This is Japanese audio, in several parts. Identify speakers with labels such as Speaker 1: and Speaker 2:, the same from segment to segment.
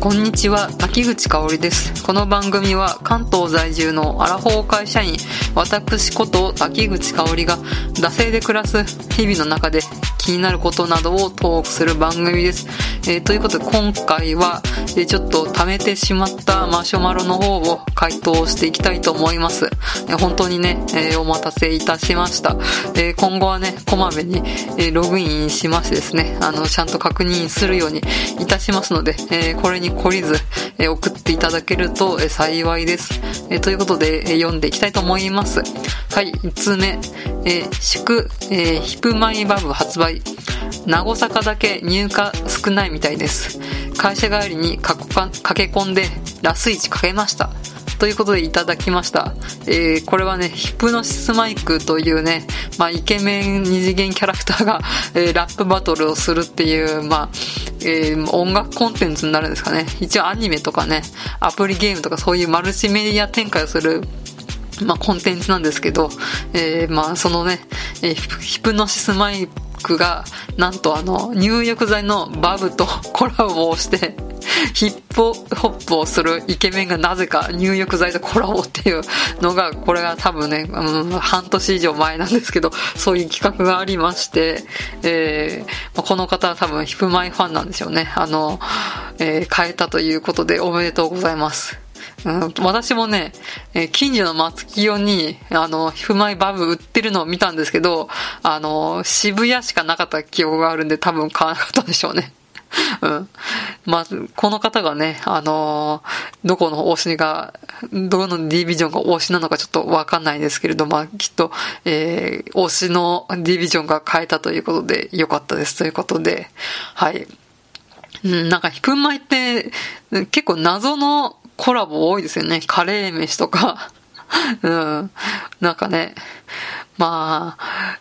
Speaker 1: こんにちは、滝口香織です。この番組は関東在住のアラフォー会社員、私こと滝口香織が、惰性で暮らす日々の中で気になることなどをトークする番組です。えーということで今回は、えーちょっと貯めてしまったマシュマロの方を回答していきたいと思います。えー本当にね、えお待たせいたしました。え今後はね、こまめに、えログインしましてですね、あの、ちゃんと確認するようにいたしますので、えこれに懲りず、え送っていただけると、え幸いです。えということで、え読んでいきたいと思います。はい、1つ目、えー祝、えヒプマイバブ発売。名古坂だけ入荷少ないみたいです。会社帰りに駆け込んで、ラスイチかけました。ということでいただきました。えーこれはね、ヒプノシスマイクというね、まあ、イケメン二次元キャラクターが、えーラップバトルをするっていう、まあ、えー音楽コンテンツになるんですかね。一応アニメとかね、アプリゲームとかそういうマルチメディア展開をするまあ、コンテンツなんですけど、えーまあ、そのね、えーヒプノシスマイクが、なんとあの、入浴剤のバブとコラボをして、ヒップホップをするイケメンがなぜか入浴剤とコラボっていうのが、これが多分ね、うん、半年以上前なんですけど、そういう企画がありまして、えーこの方は多分ヒップマイファンなんでしょうね。あの、えー変えたということでおめでとうございます。うん、私もね、え近所の松清に、あの、ヒフマイバブ売ってるのを見たんですけど、あの、渋谷しかなかった記憶があるんで多分買わなかったんでしょうね。うん。まあ、この方がね、あのどこの推しが、どのディビジョンが推しなのかちょっとわかんないですけれど、まあ、きっと、えー推しのディビジョンが変えたということで、よかったですということで、はい。うん、なんか、ヒプマイって、結構謎のコラボ多いですよね。カレー飯とか。うん。なんかね、まあ、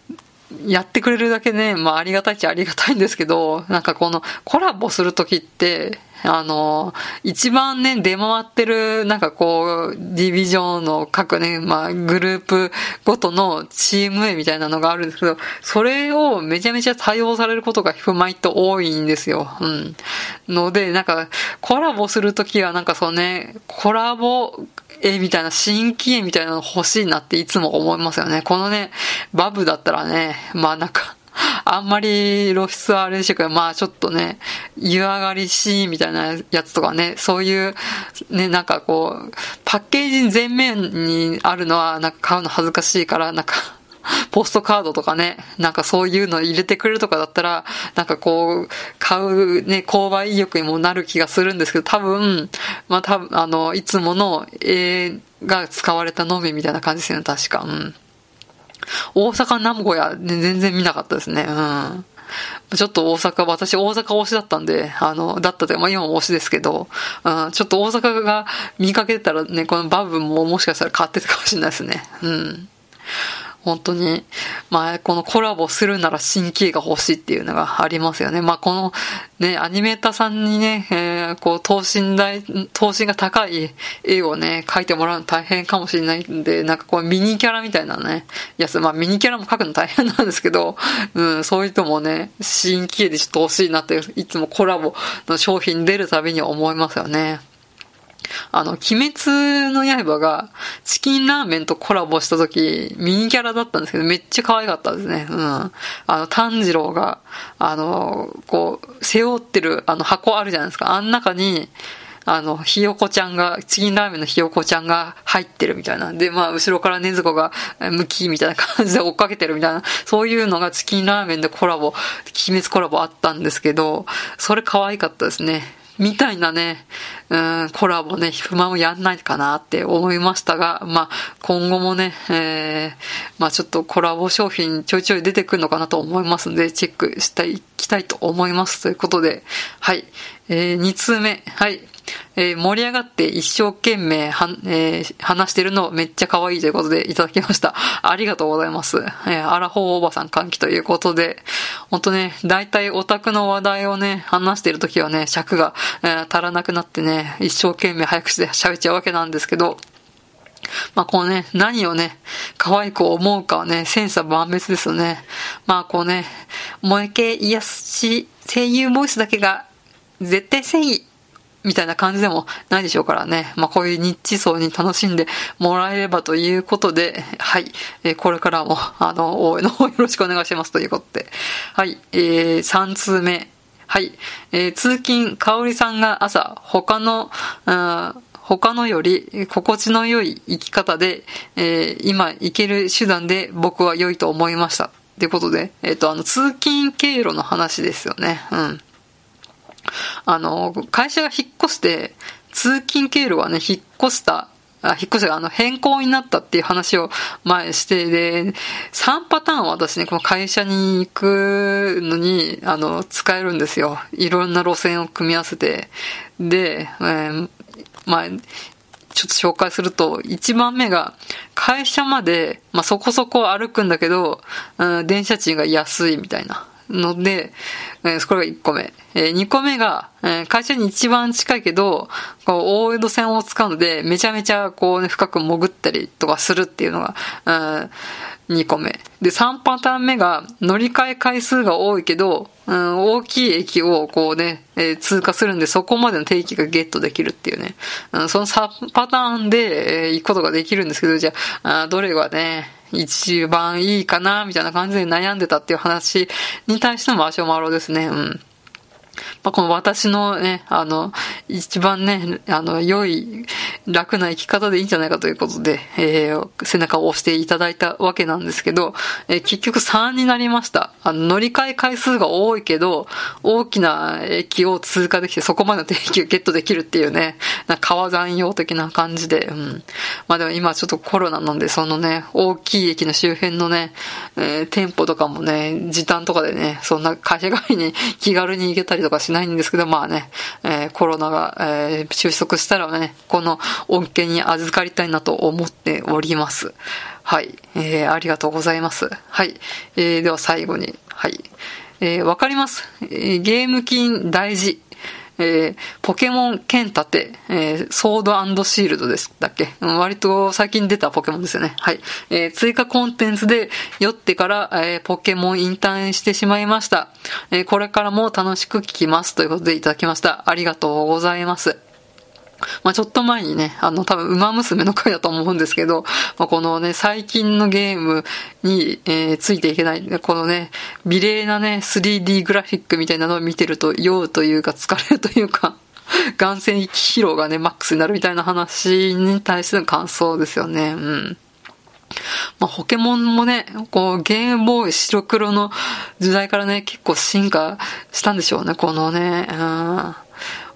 Speaker 1: やってくれるだけね、まあありがたいっちゃありがたいんですけど、なんかこのコラボするときって、あの、一番ね、出回ってる、なんかこう、ディビジョンの各ね、まあグループごとのチーム名みたいなのがあるんですけど、それをめちゃめちゃ対応されることがヒフマイと多いんですよ。うん。ので、なんか、コラボするときはなんかそうね、コラボ、絵みたいな、新規絵みたいなの欲しいなっていつも思いますよね。このね、バブだったらね、まあなんか、あんまり露出はあれでしょうけど、まあちょっとね、湯上がりシーンみたいなやつとかね、そういう、ね、なんかこう、パッケージ全面にあるのは、なんか買うの恥ずかしいから、なんか、ポストカードとかね、なんかそういうの入れてくれるとかだったら、なんかこう、買うね、購買意欲にもなる気がするんですけど、多分、まあ多分、あの、いつもの絵が使われたのみみたいな感じですよね、確か。うん。大阪、名古屋、ね、全然見なかったですね。うん。ちょっと大阪、私大阪推しだったんで、あの、だったというか、まあ今も推しですけど、うん、ちょっと大阪が見かけたらね、このバブももしかしたら買ってたかもしれないですね。うん。本当に、まあ、このコラボするなら新規が欲しいっていうのがありますよね。まあ、この、ね、アニメーターさんにね、えーこう、等身大、等身が高い絵をね、描いてもらうの大変かもしれないんで、なんかこう、ミニキャラみたいなね、やつ、まあ、ミニキャラも描くの大変なんですけど、うん、そういう人もね、新規絵でちょっと欲しいなって、いつもコラボの商品出るたびに思いますよね。あの、鬼滅の刃がチキンラーメンとコラボした時、ミニキャラだったんですけど、めっちゃ可愛かったですね。うん。あの、炭治郎が、あの、こう、背負ってるあの箱あるじゃないですか。あん中に、あの、ひよこちゃんが、チキンラーメンのひよこちゃんが入ってるみたいな。で、まあ、後ろからねずこが、え向きみたいな感じで追っかけてるみたいな。そういうのがチキンラーメンでコラボ、鬼滅コラボあったんですけど、それ可愛かったですね。みたいなね、うん、コラボね、不満をやんないかなって思いましたが、まあ、今後もね、えー、まあちょっとコラボ商品ちょいちょい出てくるのかなと思いますんで、チェックしていきたいと思います。ということで、はい。えー、2通目、はい。えー盛り上がって一生懸命は、えー話してるのめっちゃ可愛いということでいただきました。ありがとうございます。えーアラフォーおばさん歓喜ということで、ほんとね、大体オタクの話題をね、話してるときはね、尺が、えー足らなくなってね、一生懸命早口で喋っちゃうわけなんですけど、まあこうね、何をね、可愛く思うかはね、千差万別ですよね。まあこうね、萌え系癒し声優ボイスだけが絶対正義みたいな感じでもないでしょうからね。まあ、こういうニッチ層に楽しんでもらえればということで、はい。えー、これからも、あの、応援の方よろしくお願いしますということで。はい。えー、3通目。はい。えー、通勤、かおりさんが朝、他の、うん他のより心地の良い生き方で、えー、今行ける手段で僕は良いと思いました。ってことで、えっ、ー、と、あの、通勤経路の話ですよね。うん。あの、会社が引っ越して、通勤経路がね、引っ越した、あ、引っ越しがあの変更になったっていう話を前して、で、3パターンは私ね、この会社に行くのに、あの、使えるんですよ。いろんな路線を組み合わせて。で、えー、まあ、ちょっと紹介すると、1番目が、会社まで、まあ、そこそこ歩くんだけど、うん、電車賃が安いみたいな。ので、えー、これが1個目。えー、2個目が、えー、会社に一番近いけど、こう、大江戸線を使うので、めちゃめちゃ、こうね、深く潜ったりとかするっていうのが、うん、2個目。で、3パターン目が、乗り換え回数が多いけど、うん、大きい駅をこうね、えー、通過するんで、そこまでの定期がゲットできるっていうね。うん、その3パターンで、えー、行くことができるんですけど、じゃあ、あどれがね、一番いいかな、みたいな感じで悩んでたっていう話に対してのマシュマロですね。うん。まあ、この私のね、あの、一番ね、あの、良い、楽な生き方でいいんじゃないかということで、えー、背中を押していただいたわけなんですけど、えー、結局3になりました。あの、乗り換え回数が多いけど、大きな駅を通過できて、そこまでの定期をゲットできるっていうね、な川山用的な感じで、うん。まあでも今ちょっとコロナなんで、そのね、大きい駅の周辺のね、えー、店舗とかもね、時短とかでね、そんな会社帰りに気軽に行けたりとかしないんですけど、まあね、えー、コロナが、えー、収束したらね、この恩恵に預かりたいなと思っております。はい。えー、ありがとうございます。はい。えー、では最後に、はい。えー、わかります。えー、ゲーム金大事。えー、ポケモン剣立て、えー、ソードシールドですだっけ、割と最近出たポケモンですよね。はい。えー、追加コンテンツで酔ってから、えー、ポケモンインターンしてしまいました。えー、これからも楽しく聞きます。ということでいただきました。ありがとうございます。まあちょっと前にね、あの多分馬娘の回だと思うんですけど、まあ、このね、最近のゲームに、えー、ついていけない、このね、美麗なね、3D グラフィックみたいなのを見てると酔うというか疲れるというか、眼性疲労がね、マックスになるみたいな話に対しての感想ですよね。うん。まあ、ポケモンもね、こう、ゲームボーイ白黒の時代からね、結構進化したんでしょうね、このね、うん。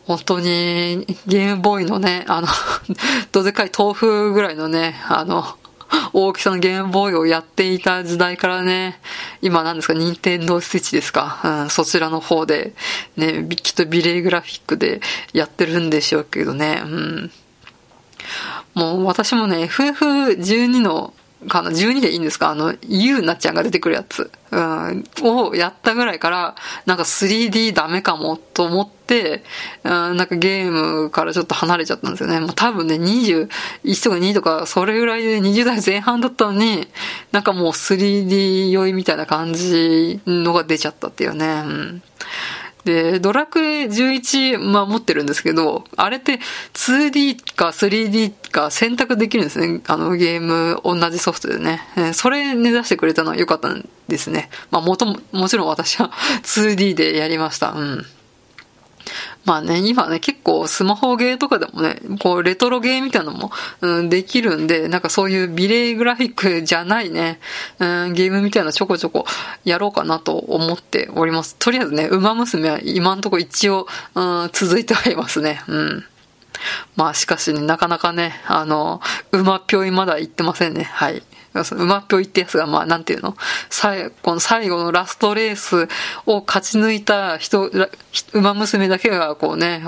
Speaker 1: 本当に、ゲームボーイのね、あの どでかい豆腐ぐらいのね、あの、大きさのゲームボーイをやっていた時代からね、今何ですか、任天堂スイッチですか、うん、そちらの方で、ね、きっとビレイグラフィックでやってるんでしょうけどね、うん。もう私もね、FF12 のかな ?12 でいいんですか？あの、ゆうなちゃんが出てくるやつ。うん、をやったぐらいから、なんか 3D ダメかもと思って、うん、なんかゲームからちょっと離れちゃったんですよね。もう多分ね、21とか2とか、それぐらいで20代前半だったのに、なんかもう 3D 酔いみたいな感じのが出ちゃったっていうね。うんで、ドラクエ11、まあ持ってるんですけど、あれって 2D か 3D か選択できるんですね。あのゲーム、同じソフトでね。それ目指してくれたのは良かったんですね。まあもとも、もちろん私は 2D でやりました。うん。まあね、今ね、結構スマホゲーとかでもね、こう、レトロゲーみたいなのも、うん、できるんで、なんかそういう美麗グラフィックじゃないね、うん、ゲームみたいなちょこちょこやろうかなと思っております。とりあえずね、馬娘は今んとこ一応、うん、続いてはいますね。うん。まあしかしね、なかなかね、あの、馬ぴょいまだ行ってませんね。はい。馬っぴょいってやつが、まあ、なんていうの？最後の最後のラストレースを勝ち抜いた人、馬娘だけが、こうね、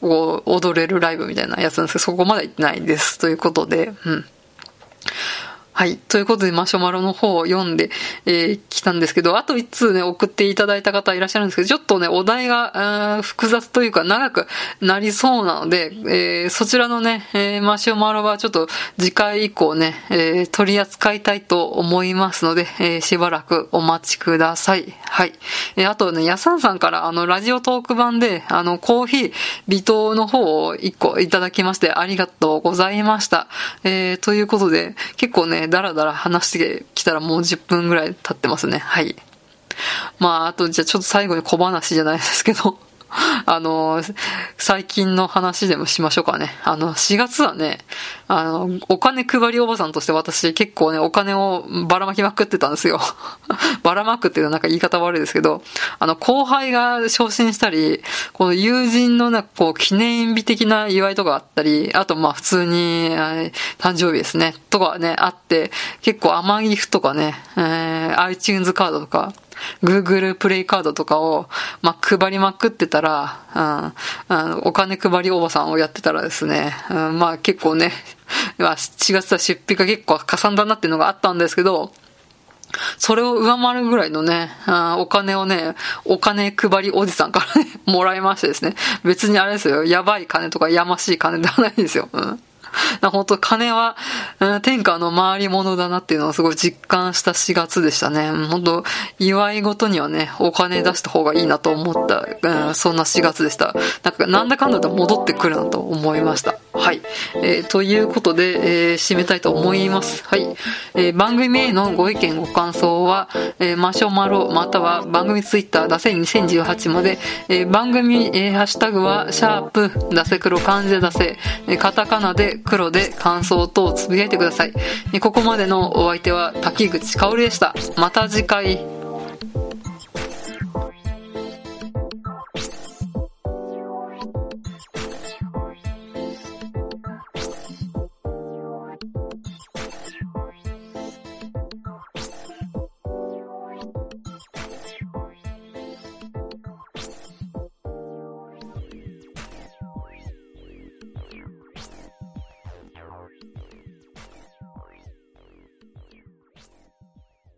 Speaker 1: こう踊れるライブみたいなやつなんですけど、そこまで行ってないです。ということで、うん。はい。ということで、マシュマロの方を読んで、えー、来たんですけど、あと1通ね、送っていただいた方いらっしゃるんですけど、ちょっとね、お題が、複雑というか長くなりそうなので、えー、そちらのね、えー、マシュマロはちょっと次回以降ね、えー、取り扱いたいと思いますので、えー、しばらくお待ちください。はい。えー、あとね、やさんさんから、あの、ラジオトーク版で、あの、コーヒー、微糖の方を1個いただきまして、ありがとうございました。えー、ということで、結構ね、だらだら話してきたらもう10分ぐらい経ってますね。はい。まあ、あと、じゃあちょっと最後に小話じゃないですけど、あの、最近の話でもしましょうかね。あの、4月はね、あの、お金配りおばさんとして私結構ね、お金をばらまきまくってたんですよ。ばらまくっていうのはなんか言い方悪いですけど、あの、後輩が昇進したり、この友人のなんかこう、記念日的な祝いとかあったり、あとまあ普通に、誕生日ですね、とかね、あって、結構甘ギフとかね、えー、iTunes カードとか、Google プレイカードとかを、まあ、配りまくってたら、うん、お金配りおばさんをやってたらですね、うん、まあ結構ね、7月は出費が結構かさんだなっていうのがあったんですけど、それを上回るぐらいのね、お金をね、お金配りおじさんからね、もらいましてですね。別にあれですよ、やばい金とかやましい金ではないんですよ。うん 本当金は、天下の回り物だなっていうのをすごい実感した4月でしたね。本当祝い事にはね、お金出した方がいいなと思った、うん、そんな4月でした。なんか、なんだかんだと戻ってくるなと思いました。はい。えー、ということで、えー、締めたいと思います。はい。えー、番組へのご意見、ご感想は、えー、マシュマロ、または番組ツイッター、ダセ2018まで、えー、番組、えー、ハッシュタグは、シャープ、ダセ黒漢字でダセ、えー、カタカナで黒で感想等をつぶやいてください。えー、ここまでのお相手は、滝口香織でした。また次回。